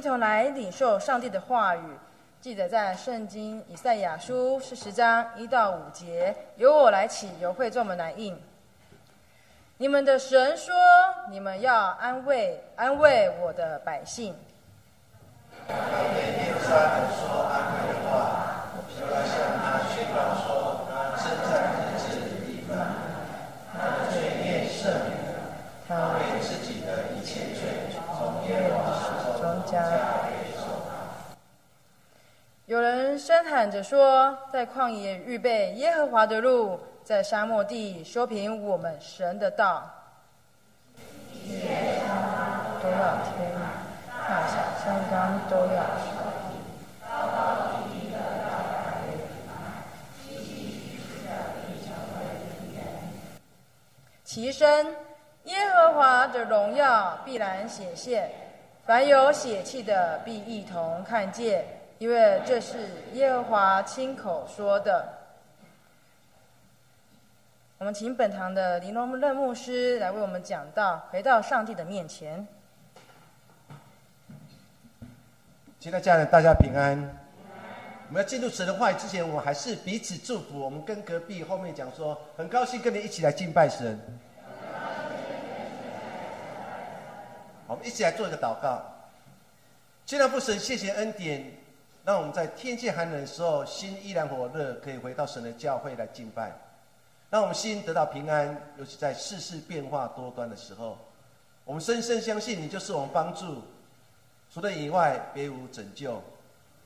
一同来领受上帝的话语，记得在圣经以赛亚书四十章一到五节。由我来起，由会众们来应。你们的神说：“你们要安慰安慰我的百姓。”有人声喊着说：“在旷野预备耶和华的路，在沙漠地修平我们神的道。”都要听，大小相当都要其声，耶和华的荣耀必然显现。凡有血气的，必一同看见，因为这是耶和华亲口说的。我们请本堂的林龙任牧师来为我们讲道，回到上帝的面前。亲爱家人，大家平安。我们要进入神的话语之前，我们还是彼此祝福。我们跟隔壁后面讲说，很高兴跟你一起来敬拜神。我们一起来做一个祷告。既然父神，谢谢恩典，让我们在天气寒冷的时候，心依然火热，可以回到神的教会来敬拜，让我们心得到平安。尤其在世事变化多端的时候，我们深深相信你就是我们帮助，除了以外别无拯救。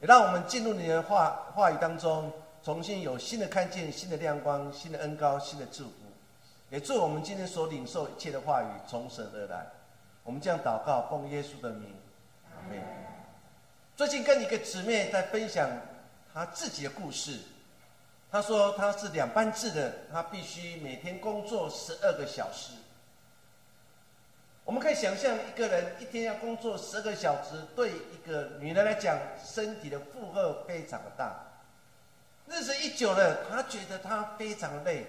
也让我们进入你的话话语当中，重新有新的看见、新的亮光、新的恩高、新的祝福。也祝我们今天所领受一切的话语从神而来。我们这样祷告，奉耶稣的名，阿门。最近跟一个姊妹在分享她自己的故事，她说她是两班制的，她必须每天工作十二个小时。我们可以想象一个人一天要工作十二个小时，对一个女人来讲，身体的负荷非常的大。日子一久了，她觉得她非常累，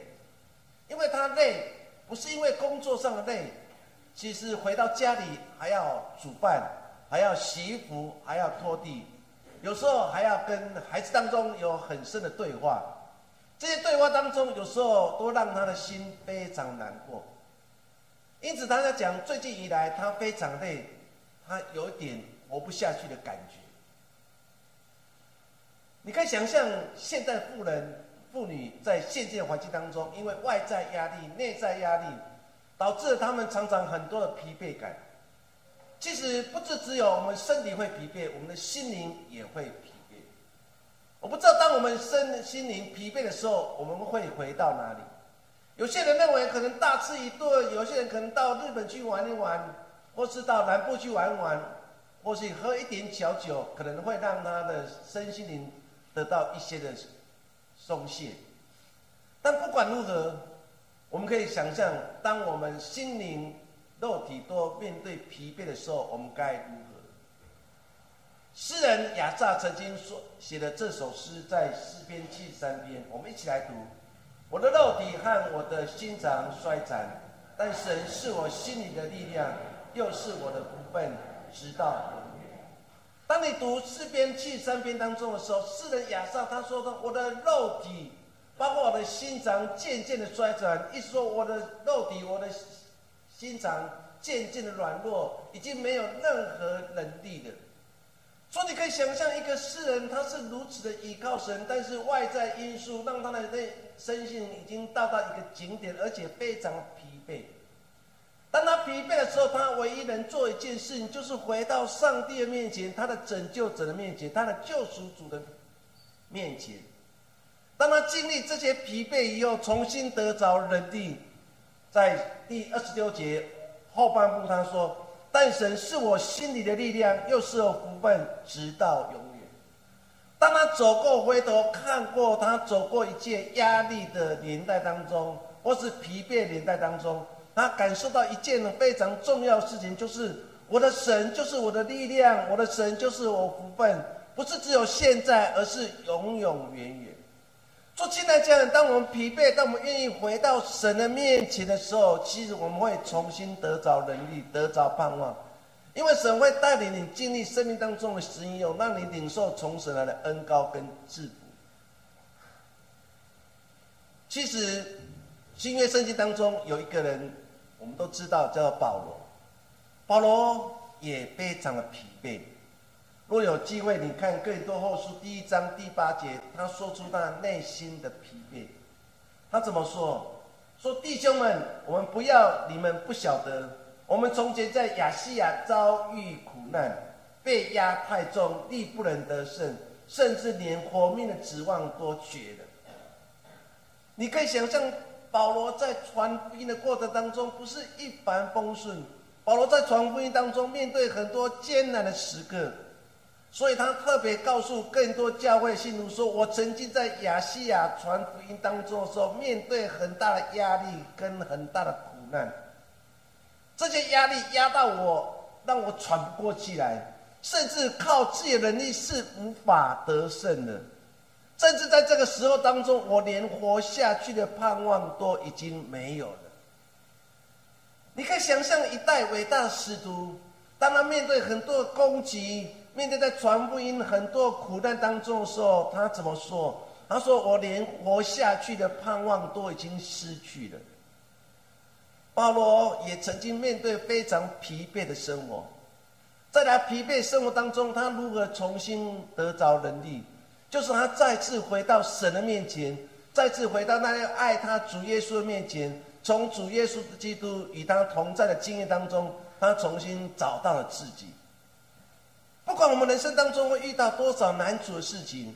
因为她累不是因为工作上的累。其实回到家里还要煮饭，还要洗衣服，还要拖地，有时候还要跟孩子当中有很深的对话。这些对话当中，有时候都让他的心非常难过。因此，他在讲最近以来他非常累，他有一点活不下去的感觉。你可以想象，现在妇人、妇女在现今的环境当中，因为外在压力、内在压力。导致了他们常常很多的疲惫感。其实不是只有我们身体会疲惫，我们的心灵也会疲惫。我不知道当我们身心灵疲惫的时候，我们会回到哪里？有些人认为可能大吃一顿，有些人可能到日本去玩一玩，或是到南部去玩玩，或是喝一点小酒，可能会让他的身心灵得到一些的松懈。但不管如何。我们可以想象，当我们心灵、肉体都面对疲惫的时候，我们该如何？诗人亚萨曾经说写的这首诗，在诗篇七十三篇，我们一起来读：我的肉体和我的心肠衰残，但神是我心里的力量，又是我的福分，直到永远。当你读诗篇七十三篇当中的时候，诗人亚萨他说的：“我的肉体。”包括我的心肠渐渐的衰残，一说我的肉体、我的经常渐渐的软弱，已经没有任何能力了。所以你可以想象，一个诗人他是如此的依靠神，但是外在因素让他的内身心已经到达一个景点，而且非常疲惫。当他疲惫的时候，他唯一能做一件事情，就是回到上帝的面前，他的拯救者的面前，他的救赎主的面前。当他经历这些疲惫以后，重新得着能力，在第二十六节后半部他说：“但神是我心里的力量，又是我福分，直到永远。”当他走过回头看过他走过一切压力的年代当中，或是疲惫年代当中，他感受到一件非常重要的事情，就是我的神就是我的力量，我的神就是我福分，不是只有现在，而是永永远远。做亲爱家人，当我们疲惫，当我们愿意回到神的面前的时候，其实我们会重新得着能力，得着盼望。因为神会带领你经历生命当中的使用，让你领受从神来的恩高跟祝福。其实新约圣经当中有一个人，我们都知道叫保罗，保罗也非常的疲惫。若有机会，你看《更多后书》第一章第八节，他说出他内心的疲惫。他怎么说？说弟兄们，我们不要你们不晓得，我们从前在亚细亚遭遇苦难，被压太重，力不能得胜，甚至连活命的指望都绝了。你可以想象，保罗在传福音的过程当中不是一帆风顺，保罗在传福音当中面对很多艰难的时刻。所以他特别告诉更多教会信徒说：“我曾经在亚细亚传福音当中的时候，面对很大的压力跟很大的苦难，这些压力压到我，让我喘不过气来，甚至靠自己的能力是无法得胜的。甚至在这个时候当中，我连活下去的盼望都已经没有了。你可以想象一代伟大的使徒，当他面对很多的攻击。”面对在传福音很多苦难当中的时候，他怎么说？他说：“我连活下去的盼望都已经失去了。”保罗也曾经面对非常疲惫的生活，在他疲惫生活当中，他如何重新得着能力？就是他再次回到神的面前，再次回到那样爱他主耶稣的面前，从主耶稣基督与他同在的经验当中，他重新找到了自己。不管我们人生当中会遇到多少难处的事情，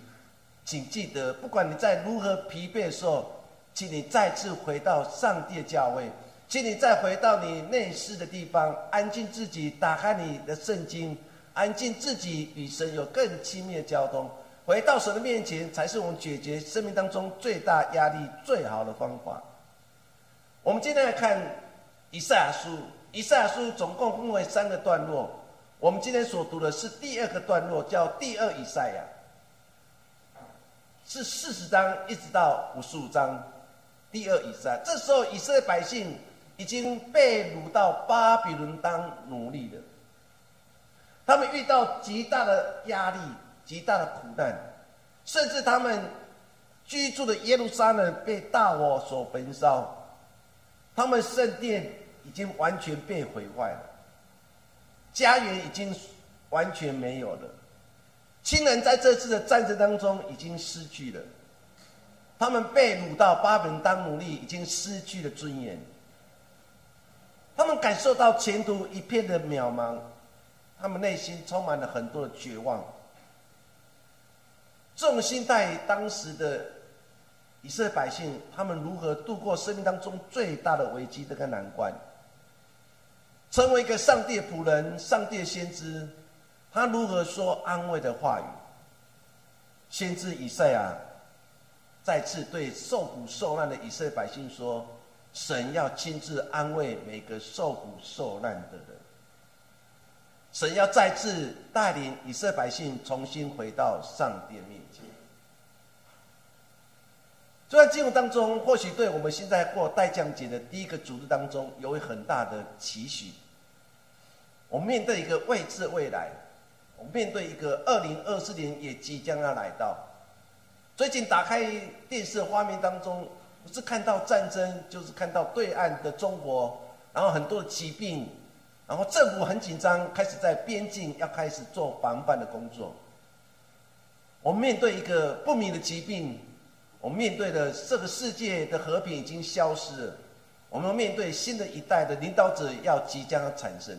请记得，不管你在如何疲惫的时候，请你再次回到上帝的教位，请你再回到你内室的地方，安静自己，打开你的圣经，安静自己与神有更亲密的交通，回到神的面前，才是我们解决生命当中最大压力最好的方法。我们今天来看以赛亚书，以赛亚书总共分为三个段落。我们今天所读的是第二个段落，叫第二以赛亚，是四十章一直到五十五章。第二以赛，这时候以色列百姓已经被掳到巴比伦当奴隶了，他们遇到极大的压力、极大的苦难，甚至他们居住的耶路撒冷被大火所焚烧，他们圣殿已经完全被毁坏了。家园已经完全没有了，亲人在这次的战争当中已经失去了，他们被掳到巴比伦当奴隶，已经失去了尊严。他们感受到前途一片的渺茫，他们内心充满了很多的绝望。这种心态，当时的以色列百姓，他们如何度过生命当中最大的危机这个难关？成为一个上帝的仆人、上帝先知，他如何说安慰的话语？先知以赛亚再次对受苦受难的以色列百姓说：“神要亲自安慰每个受苦受难的人，神要再次带领以色列百姓重新回到上帝面。”这段经文当中，或许对我们现在过代降节的第一个组织当中，有很大的期许。我们面对一个未知未来，我们面对一个二零二四年也即将要来到。最近打开电视画面当中，不是看到战争，就是看到对岸的中国，然后很多的疾病，然后政府很紧张，开始在边境要开始做防范的工作。我们面对一个不明的疾病。我们面对的这个世界的和平已经消失了，我们面对新的一代的领导者要即将产生。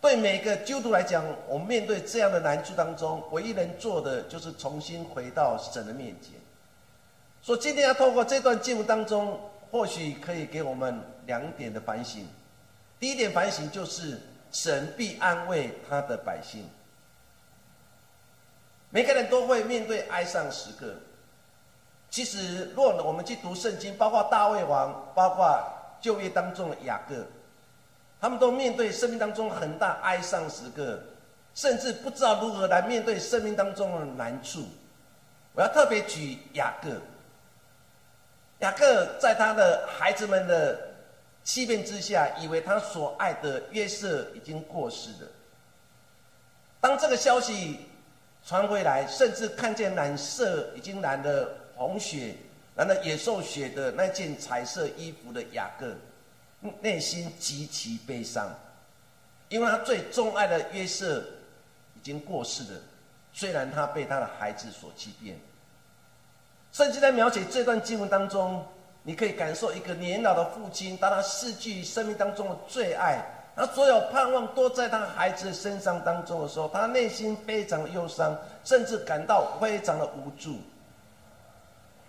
对每个基督徒来讲，我们面对这样的难处当中，唯一能做的就是重新回到神的面前。说今天要透过这段经文当中，或许可以给我们两点的反省。第一点反省就是神必安慰他的百姓。每个人都会面对哀伤时刻。其实，若我们去读圣经，包括大卫王，包括就业当中的雅各，他们都面对生命当中很大哀伤时刻，甚至不知道如何来面对生命当中的难处。我要特别举雅各，雅各在他的孩子们的欺骗之下，以为他所爱的约瑟已经过世了。当这个消息传回来，甚至看见染色已经染了红血、染了野兽血的那件彩色衣服的雅各，内心极其悲伤，因为他最钟爱的约瑟已经过世了。虽然他被他的孩子所欺骗，甚至在描写这段经文当中。你可以感受一个年老的父亲，当他失去生命当中的最爱，他所有盼望都在他孩子的身上当中的时候，他内心非常的忧伤，甚至感到非常的无助。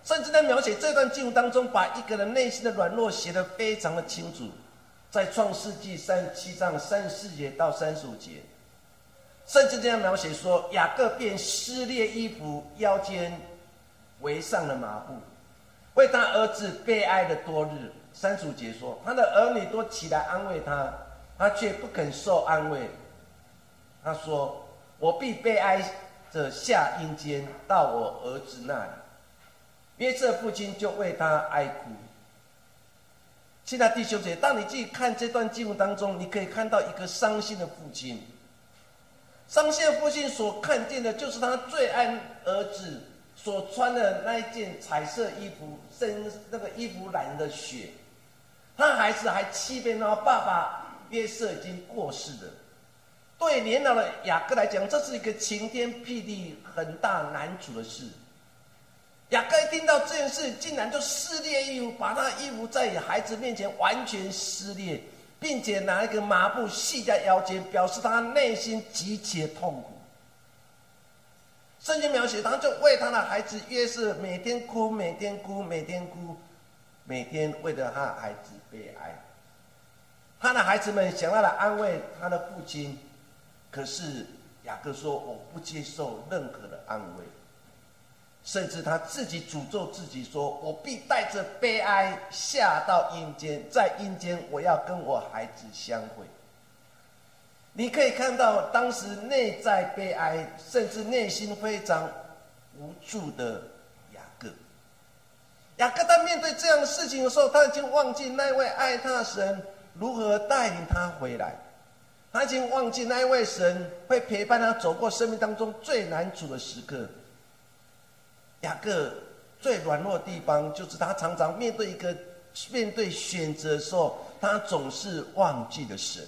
甚至在描写这段经文当中，把一个人内心的软弱写得非常的清楚。在创世纪三十七章三十四节到三十五节，甚至这样描写说，雅各便撕裂衣服，腰间围上了麻布。为他儿子悲哀的多日，三十五节说，他的儿女都起来安慰他，他却不肯受安慰。他说：“我必悲哀着下阴间，到我儿子那里。”约瑟父亲就为他哀哭。亲爱弟兄姐，当你去看这段经文当中，你可以看到一个伤心的父亲。伤心的父亲所看见的，就是他最爱儿子。所穿的那一件彩色衣服，身那个衣服染的血，他孩子还欺骗他爸爸约瑟已经过世了。对年老的雅各来讲，这是一个晴天霹雳、很大难处的事。雅各一听到这件事，竟然就撕裂衣服，把他的衣服在孩子面前完全撕裂，并且拿一个麻布系在腰间，表示他内心极其痛苦。圣经描写，他就为他的孩子约瑟每天哭，每天哭，每天哭，每天为了他的孩子悲哀。他的孩子们想要来安慰他的父亲，可是雅各说：“我不接受任何的安慰。”甚至他自己诅咒自己说：“我必带着悲哀下到阴间，在阴间我要跟我孩子相会。”你可以看到当时内在悲哀，甚至内心非常无助的雅各。雅各在面对这样的事情的时候，他已经忘记那位爱他的神如何带领他回来，他已经忘记那位神会陪伴他走过生命当中最难处的时刻。雅各最软弱的地方，就是他常常面对一个面对选择的时候，他总是忘记了神。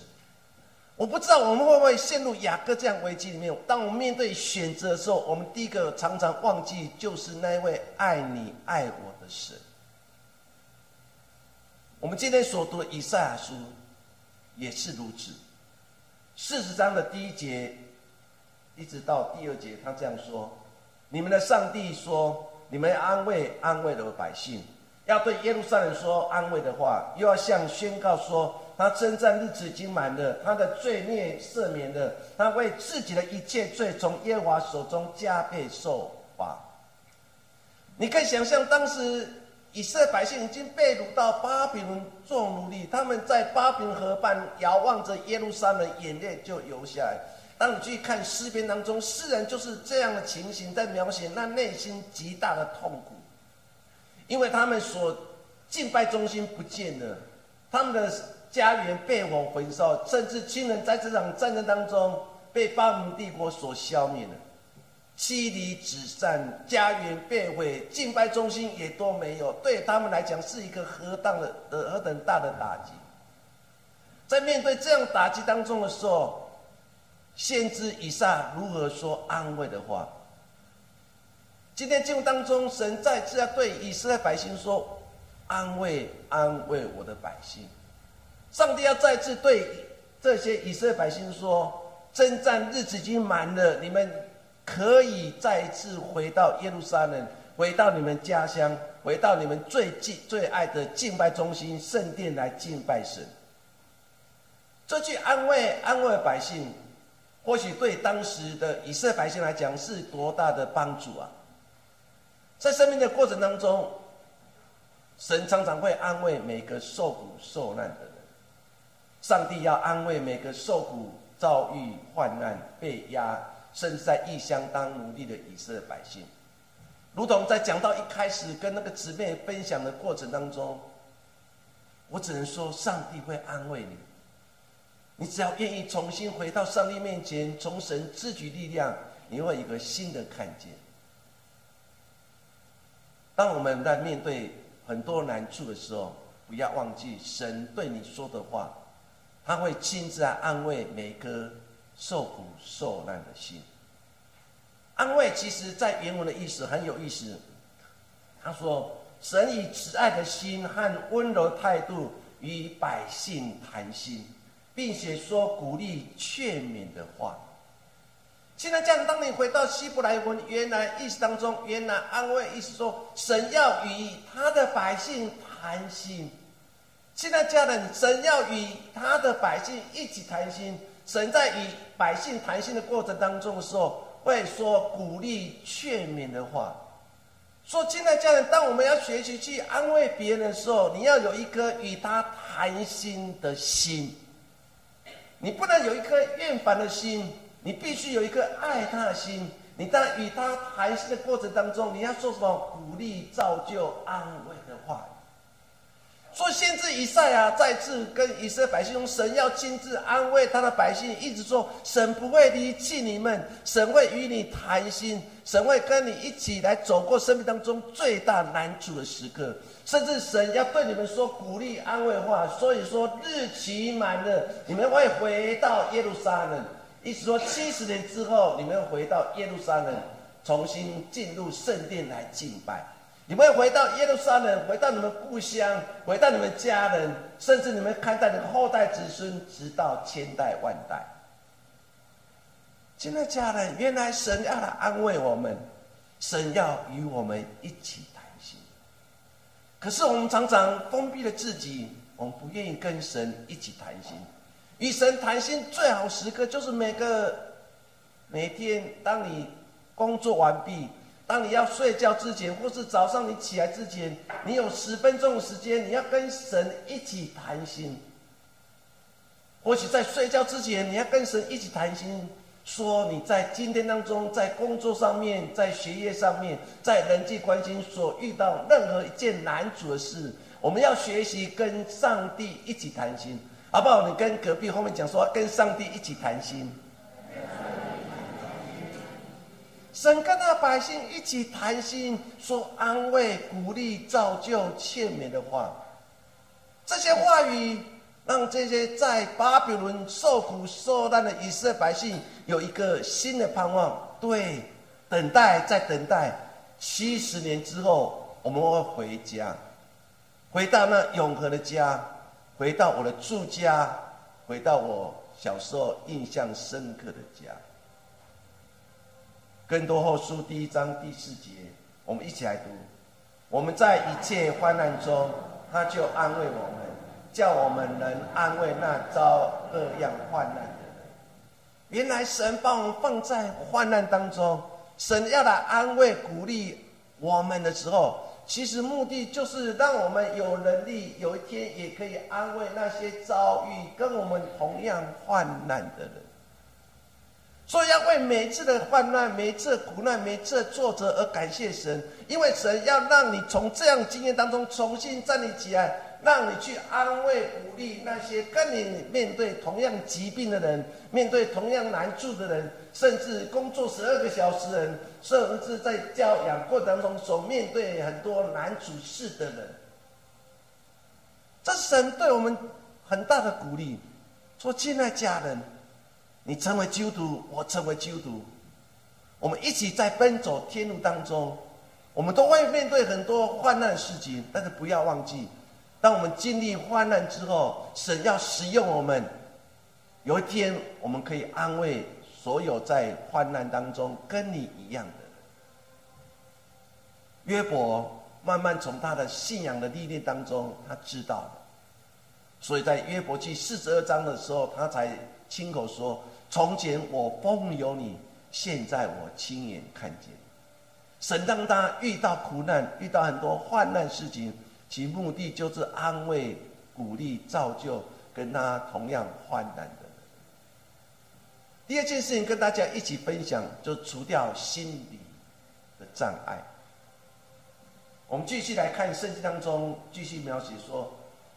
我不知道我们会不会陷入雅各这样危机里面。当我们面对选择的时候，我们第一个常常忘记，就是那位爱你爱我的神。我们今天所读的以赛亚书也是如此。四十章的第一节一直到第二节，他这样说：“你们的上帝说，你们安慰安慰的百姓，要对耶路撒冷说安慰的话，又要向宣告说。”他征战日子已经满了，他的罪孽赦免了，他为自己的一切罪从耶和华手中加倍受罚。你可以想象，当时以色列百姓已经被掳到巴比伦做奴隶，他们在巴比伦河畔遥望着耶路撒冷，眼泪就流下来。当你去看诗篇当中，诗人就是这样的情形，在描写那内心极大的痛苦，因为他们所敬拜中心不见了，他们的。家园被火焚烧，甚至亲人在这场战争当中被巴比伦帝国所消灭了，妻离子散，家园被毁，敬拜中心也都没有，对他们来讲是一个何等的何等大的打击。在面对这样打击当中的时候，先知以撒如何说安慰的话？今天进入当中，神再次要对以色列百姓说：安慰，安慰我的百姓。上帝要再次对这些以色列百姓说：“征战日子已经满了，你们可以再次回到耶路撒冷，回到你们家乡，回到你们最敬最爱的敬拜中心圣殿来敬拜神。”这句安慰安慰百姓，或许对当时的以色列百姓来讲是多大的帮助啊！在生命的过程当中，神常常会安慰每个受苦受难的人。上帝要安慰每个受苦、遭遇患难、被压，甚至在异乡当奴隶的以色列百姓，如同在讲到一开始跟那个姊妹分享的过程当中，我只能说，上帝会安慰你。你只要愿意重新回到上帝面前，从神自取力量，你会有一个新的看见。当我们在面对很多难处的时候，不要忘记神对你说的话，他会亲自来安慰每颗受苦受难的心。安慰其实在原文的意思很有意思，他说：“神以慈爱的心和温柔态度与百姓谈心，并且说鼓励劝勉的话。”现在这样，当你回到希伯来文原来意思当中，原来安慰意思说，神要与他的百姓谈心。现在家人，神要与他的百姓一起谈心。神在与百姓谈心的过程当中的时候，会说鼓励劝勉的话。说，现在家人，当我们要学习去安慰别人的时候，你要有一颗与他谈心的心，你不能有一颗厌烦的心。你必须有一颗爱他的心。你在与他谈心的过程当中，你要做什么鼓励、造就、安慰？先知以赛亚再次跟以色列百姓说：“神要亲自安慰他的百姓，一直说神不会离弃你们，神会与你谈心，神会跟你一起来走过生命当中最大难处的时刻，甚至神要对你们说鼓励、安慰话。所以说日期满了，你们会回到耶路撒冷。”意思说，七十年之后，你们回到耶路撒冷，重新进入圣殿来敬拜。你们回到耶路撒冷，回到你们故乡，回到你们家人，甚至你们看待你们后代子孙，直到千代万代。亲爱的家人，原来神要来安慰我们，神要与我们一起谈心。可是我们常常封闭了自己，我们不愿意跟神一起谈心。与神谈心最好时刻，就是每个每天，当你工作完毕，当你要睡觉之前，或是早上你起来之前，你有十分钟的时间，你要跟神一起谈心。或许在睡觉之前，你要跟神一起谈心，说你在今天当中，在工作上面，在学业上面，在人际关系所遇到任何一件难处的事，我们要学习跟上帝一起谈心。好不好？你跟隔壁后面讲说，跟上帝一起谈心。神跟他百姓一起谈心，说安慰、鼓励、造就、劝勉的话。这些话语让这些在巴比伦受苦受难的以色列百姓有一个新的盼望。对，等待，在等待，七十年之后，我们会回家，回到那永恒的家。回到我的住家，回到我小时候印象深刻的家。更多后书第一章第四节，我们一起来读。我们在一切患难中，他就安慰我们，叫我们能安慰那遭各样患难的人。原来神把我们放在患难当中，神要来安慰鼓励我们的时候。其实目的就是让我们有能力，有一天也可以安慰那些遭遇跟我们同样患难的人。所以要为每次的患难、每次苦难、每次挫折而感谢神，因为神要让你从这样经验当中重新站立起来。让你去安慰、鼓励那些跟你面对同样疾病的人，面对同样难处的人，甚至工作十二个小时人，甚至在教养过程当中所面对很多难处事的人。这神对我们很大的鼓励，说：“亲爱家人，你成为基督徒，我成为基督徒，我们一起在奔走天路当中，我们都会面对很多患难的事情，但是不要忘记。”当我们经历患难之后，神要使用我们。有一天，我们可以安慰所有在患难当中跟你一样的人。约伯慢慢从他的信仰的历练当中，他知道了，所以在约伯记四十二章的时候，他才亲口说：“从前我风有你，现在我亲眼看见。”神让他遇到苦难，遇到很多患难事情。其目的就是安慰、鼓励、造就跟他同样患难的人。第二件事情跟大家一起分享，就除掉心理的障碍。我们继续来看圣经当中，继续描写说，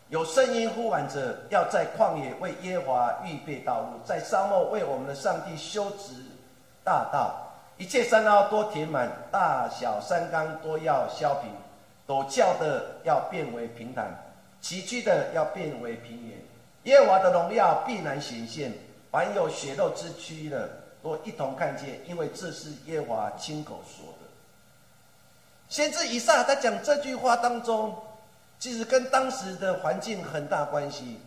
有声音呼喊着，要在旷野为耶和华预备道路，在沙漠为我们的上帝修直大道。一切山凹多填满，大小山冈都要削平，陡峭的要变为平坦，崎岖的要变为平原。耶和华的荣耀必然显现，凡有血肉之躯的都一同看见，因为这是耶和华亲口说的。先知以撒在讲这句话当中，其实跟当时的环境很大关系，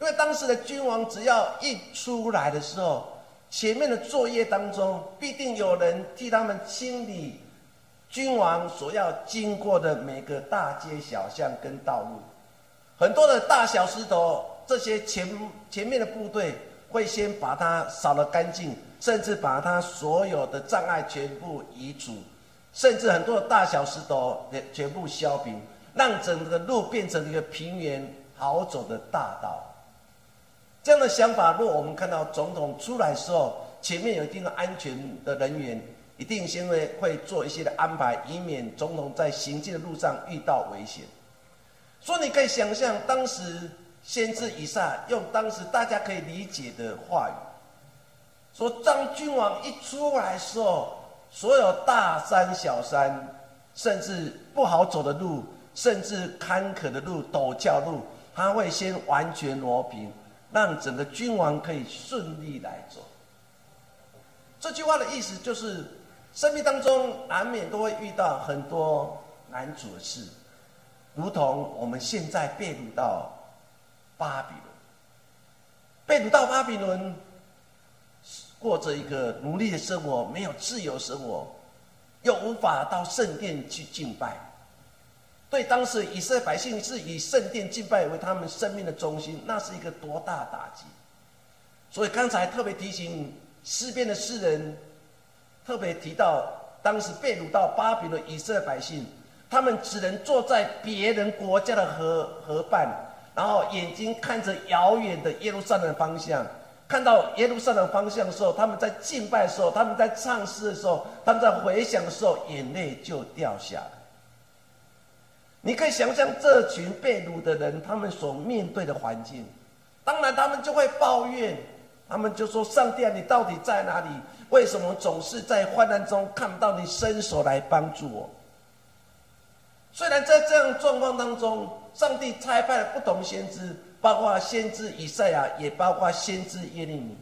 因为当时的君王只要一出来的时候。前面的作业当中，必定有人替他们清理君王所要经过的每个大街小巷跟道路，很多的大小石头，这些前前面的部队会先把它扫了干净，甚至把它所有的障碍全部移除，甚至很多的大小石头也全部削平，让整个路变成一个平原好走的大道。这样的想法，若我们看到总统出来时候，前面有一定的安全的人员，一定先会会做一些的安排，以免总统在行进的路上遇到危险。所以你可以想象，当时先知以撒用当时大家可以理解的话语，说当君王一出来时候，所有大山小山，甚至不好走的路，甚至坎坷的路、陡峭路，他会先完全挪平。让整个君王可以顺利来走。这句话的意思就是，生命当中难免都会遇到很多难处的事，如同我们现在被掳到巴比伦，被掳到巴比伦，过着一个奴隶的生活，没有自由生活，又无法到圣殿去敬拜。对当时以色列百姓是以圣殿敬拜为他们生命的中心，那是一个多大打击！所以刚才特别提醒诗篇的诗人，特别提到当时被掳到巴比伦以色列百姓，他们只能坐在别人国家的河河畔，然后眼睛看着遥远的耶路撒冷方向，看到耶路撒冷方向的时候，他们在敬拜的时候，他们在唱诗的时候，他们在回想的时候，眼泪就掉下来。你可以想象这群被掳的人，他们所面对的环境，当然他们就会抱怨，他们就说：“上帝啊，你到底在哪里？为什么总是在患难中看不到你伸手来帮助我？”虽然在这样状况当中，上帝差派了不同先知，包括先知以赛亚，也包括先知耶利米。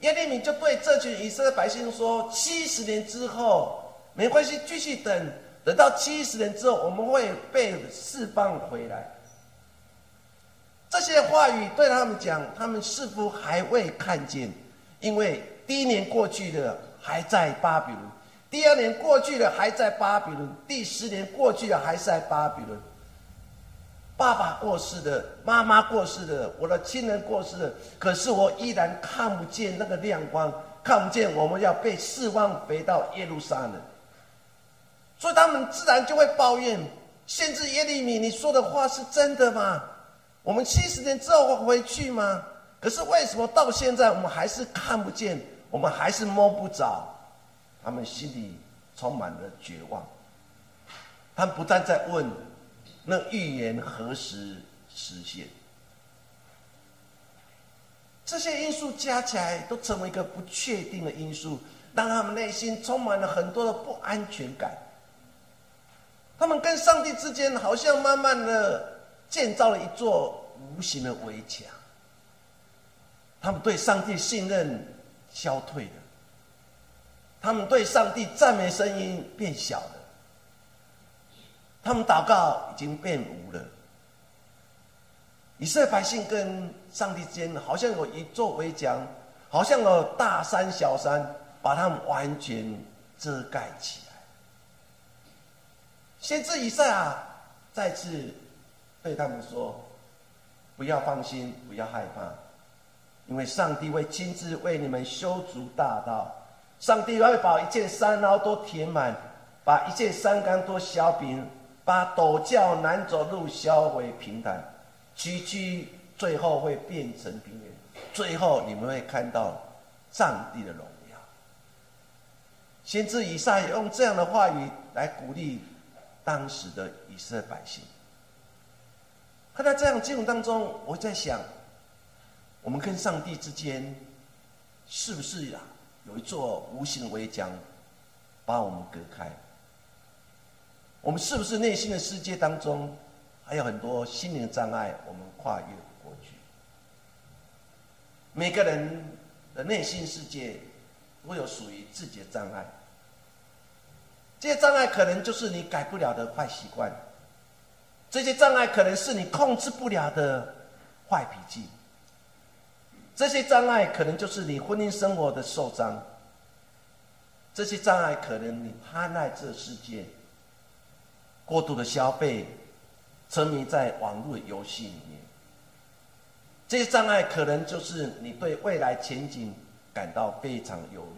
耶利米就对这群以色列百姓说：“七十年之后，没关系，继续等。”等到七十年之后，我们会被释放回来。这些话语对他们讲，他们似乎还未看见，因为第一年过去的，还在巴比伦；第二年过去的，还在巴比伦；第十年过去的，还在巴比伦。爸爸过世的，妈妈过世的，我的亲人过世的，可是我依然看不见那个亮光，看不见我们要被释放回到耶路撒冷。所以他们自然就会抱怨：限制耶利米，你说的话是真的吗？我们七十年之后会回去吗？可是为什么到现在我们还是看不见，我们还是摸不着？他们心里充满了绝望。他们不但在问：那预言何时实现？这些因素加起来，都成为一个不确定的因素，让他们内心充满了很多的不安全感。他们跟上帝之间好像慢慢的建造了一座无形的围墙。他们对上帝信任消退了，他们对上帝赞美声音变小了，他们祷告已经变无了。以色列百姓跟上帝之间好像有一座围墙，好像有大山小山把他们完全遮盖起。先知以赛亚再次对他们说：“不要放心，不要害怕，因为上帝会亲自为你们修筑大道。上帝会把一切山凹都填满，把一切山冈都削平，把陡峭难走路削为平坦，崎岖最后会变成平原。最后你们会看到上帝的荣耀。”先知以赛用这样的话语来鼓励。当时的以色列百姓，看到这样经文当中，我在想，我们跟上帝之间是不是呀有一座无形的围墙把我们隔开？我们是不是内心的世界当中还有很多心灵障碍，我们跨越不过去？每个人的内心世界都有属于自己的障碍，这些障碍可能就是你改不了的坏习惯。这些障碍可能是你控制不了的坏脾气，这些障碍可能就是你婚姻生活的受伤，这些障碍可能你贪爱这世界，过度的消费，沉迷在网络游戏里面，这些障碍可能就是你对未来前景感到非常忧虑，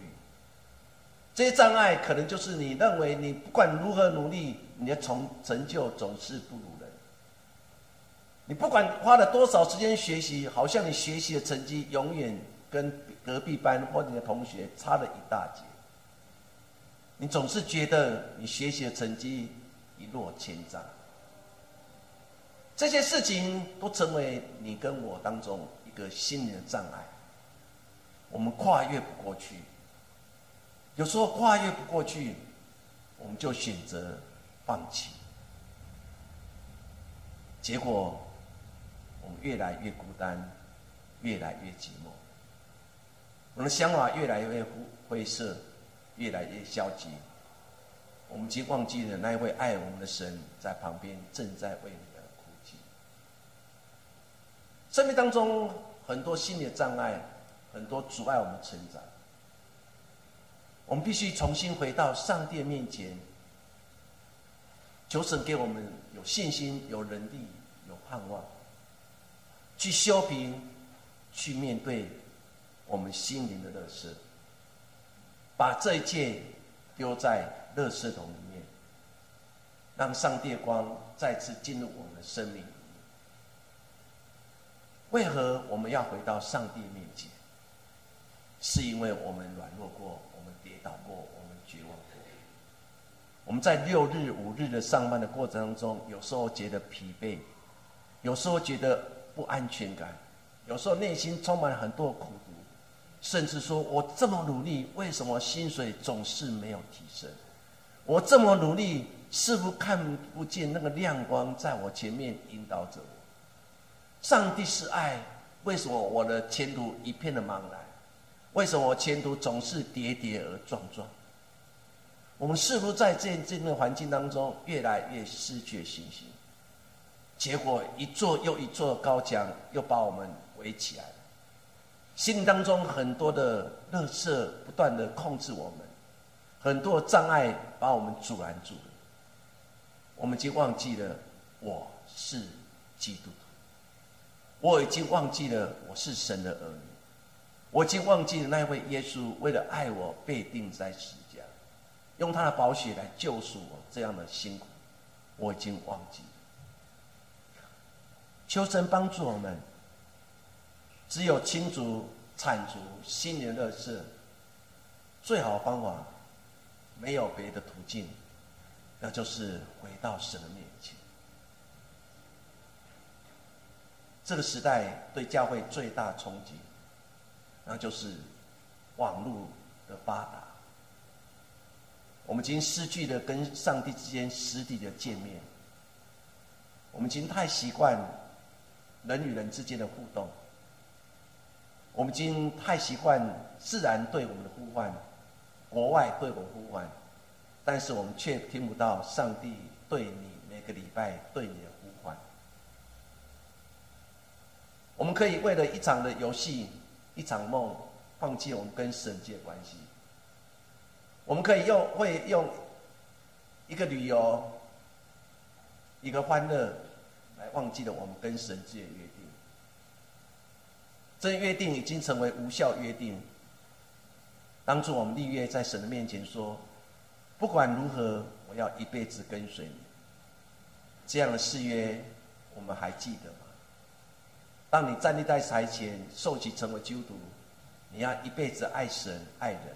这些障碍可能就是你认为你不管如何努力，你的成成就总是不如人。你不管花了多少时间学习，好像你学习的成绩永远跟隔壁班或你的同学差了一大截。你总是觉得你学习的成绩一落千丈。这些事情都成为你跟我当中一个心理的障碍，我们跨越不过去。有时候跨越不过去，我们就选择放弃，结果。我们越来越孤单，越来越寂寞。我们的想法越来越灰色，越来越消极。我们已经忘记了那一位爱我们的神在旁边正在为你而哭泣。生命当中很多心理障碍，很多阻碍我们成长。我们必须重新回到上帝面前，求神给我们有信心、有能力、有盼望。去修平，去面对我们心灵的乐色，把这一切丢在乐色桶里面，让上帝光再次进入我们的生命。为何我们要回到上帝面前？是因为我们软弱过，我们跌倒过，我们绝望过。我们在六日、五日的上班的过程当中，有时候觉得疲惫，有时候觉得。不安全感，有时候内心充满了很多苦毒，甚至说我这么努力，为什么薪水总是没有提升？我这么努力，似乎看不见那个亮光在我前面引导着我。上帝是爱，为什么我的前途一片的茫然？为什么我前途总是跌跌而撞撞？我们是否在这这个环境当中越来越失去信心？结果一座又一座高墙又把我们围起来，心灵当中很多的乐色不断的控制我们，很多障碍把我们阻拦住了。我们已经忘记了我是基督徒，我已经忘记了我是神的儿女，我已经忘记了那位耶稣为了爱我被钉在十，用他的宝血来救赎我这样的辛苦，我已经忘记。求神帮助我们。只有清除、铲除心灵的事，最好的方法，没有别的途径，那就是回到神的面前。这个时代对教会最大冲击，那就是网络的发达。我们已经失去了跟上帝之间实体的见面，我们已经太习惯。人与人之间的互动，我们已经太习惯自然对我们的呼唤，国外对我们呼唤，但是我们却听不到上帝对你每个礼拜对你的呼唤。我们可以为了一场的游戏、一场梦，放弃我们跟神界的关系。我们可以用会用一个旅游、一个欢乐。来忘记了我们跟神之间的约定，这约定已经成为无效约定。当初我们立约在神的面前说，不管如何，我要一辈子跟随你。这样的誓约，我们还记得吗？当你站立在台前受洗成为基督徒，你要一辈子爱神爱人，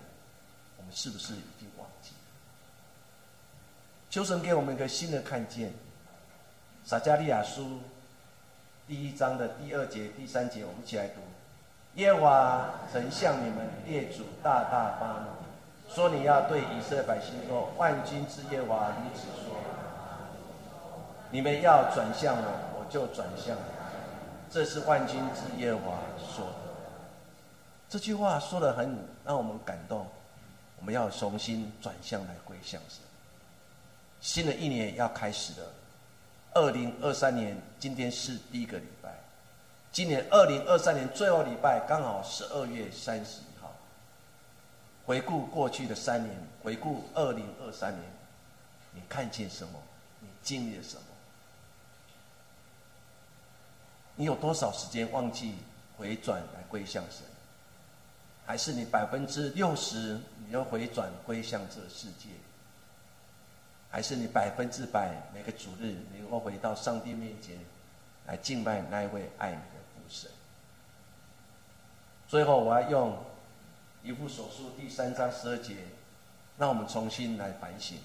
们是不是已经忘记了？求神给我们一个新的看见。撒加利亚书第一章的第二节、第三节，我们一起来读。耶和华曾向你们列祖大大发怒，说你要对以色列百姓说：万军之耶和华如此说，你们要转向我，我就转向你。这是万军之耶和华说的。这句话说的很让我们感动。我们要重新转向来归向神。新的一年要开始了，二零二三年今天是第一个礼拜，今年二零二三年最后礼拜刚好十二月三十一号。回顾过去的三年，回顾二零二三年，你看见什么？你经历了什么？你有多少时间忘记回转来归向神？还是你百分之六十你要回转归向这世界？还是你百分之百每个主日你能够回到上帝面前来敬拜那一位爱你的父神？最后，我要用《一部手书》第三章十二节，让我们重新来反省，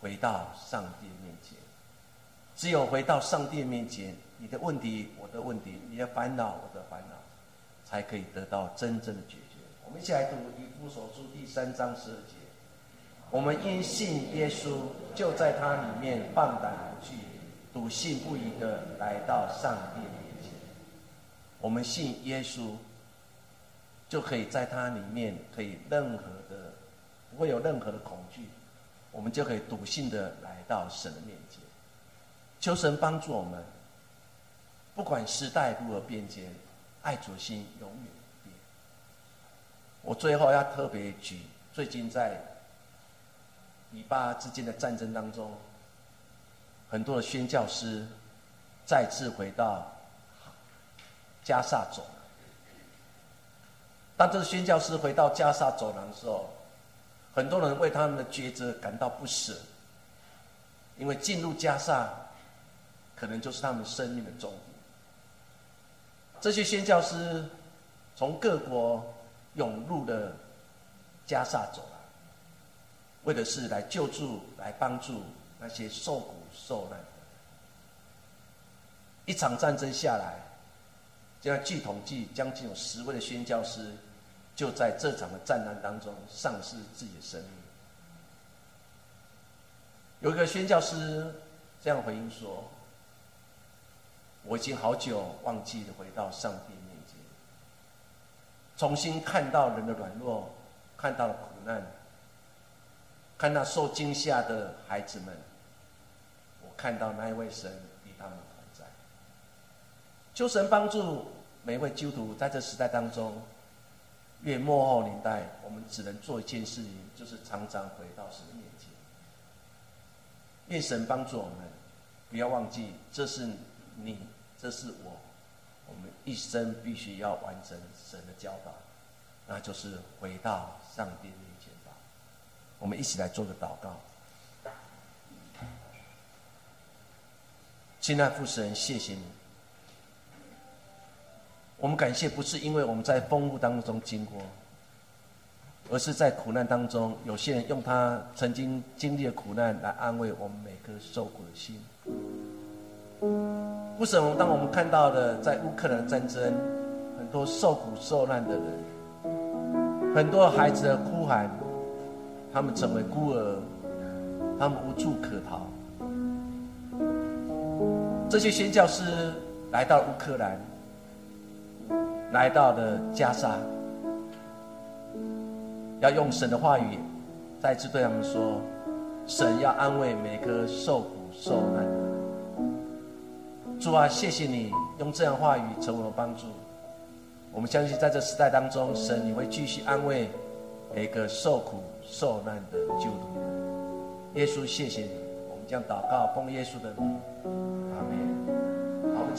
回到上帝面前。只有回到上帝面前，你的问题、我的问题，你的烦恼、我的烦恼。才可以得到真正的解决。我们一起来读《以弗所书》第三章十二节。我们因信耶稣，就在他里面放胆不惧，笃信不疑的来到上帝面前。我们信耶稣，就可以在他里面可以任何的不会有任何的恐惧，我们就可以笃信的来到神的面前。求神帮助我们，不管时代如何变迁。爱主心永远不变。我最后要特别举最近在以巴之间的战争当中，很多的宣教师再次回到加萨走廊。当这个宣教师回到加萨走廊的时候，很多人为他们的抉择感到不舍，因为进入加萨可能就是他们生命的终点。这些宣教师从各国涌入的加萨走廊，为的是来救助、来帮助那些受苦受难。一场战争下来，这样据统计，将近有十位的宣教师就在这场的战难当中丧失自己的生命。有一个宣教师这样回应说。我已经好久忘记了回到上帝面前，重新看到人的软弱，看到了苦难，看到受惊吓的孩子们，我看到那一位神与他们同在。求神帮助每一位基督徒在这时代当中，越末后年代，我们只能做一件事情，就是常常回到神面前。愿神帮助我们，不要忘记这是你。这是我，我们一生必须要完成神的教导，那就是回到上帝面前吧。我们一起来做个祷告。亲爱父神，谢谢你。我们感谢不是因为我们在风雾当中经过，而是在苦难当中，有些人用他曾经经历的苦难来安慰我们每颗受苦的心。为什么，当我们看到的在乌克兰战争，很多受苦受难的人，很多孩子的哭喊，他们成为孤儿，他们无处可逃。这些宣教师来到乌克兰，来到了加沙，要用神的话语再次对他们说：神要安慰每个受苦受难。主啊，谢谢你用这样话语成为我帮助。我们相信在这时代当中，神你会继续安慰每个受苦受难的救徒。耶稣，谢谢你，我们将祷告奉耶稣的名。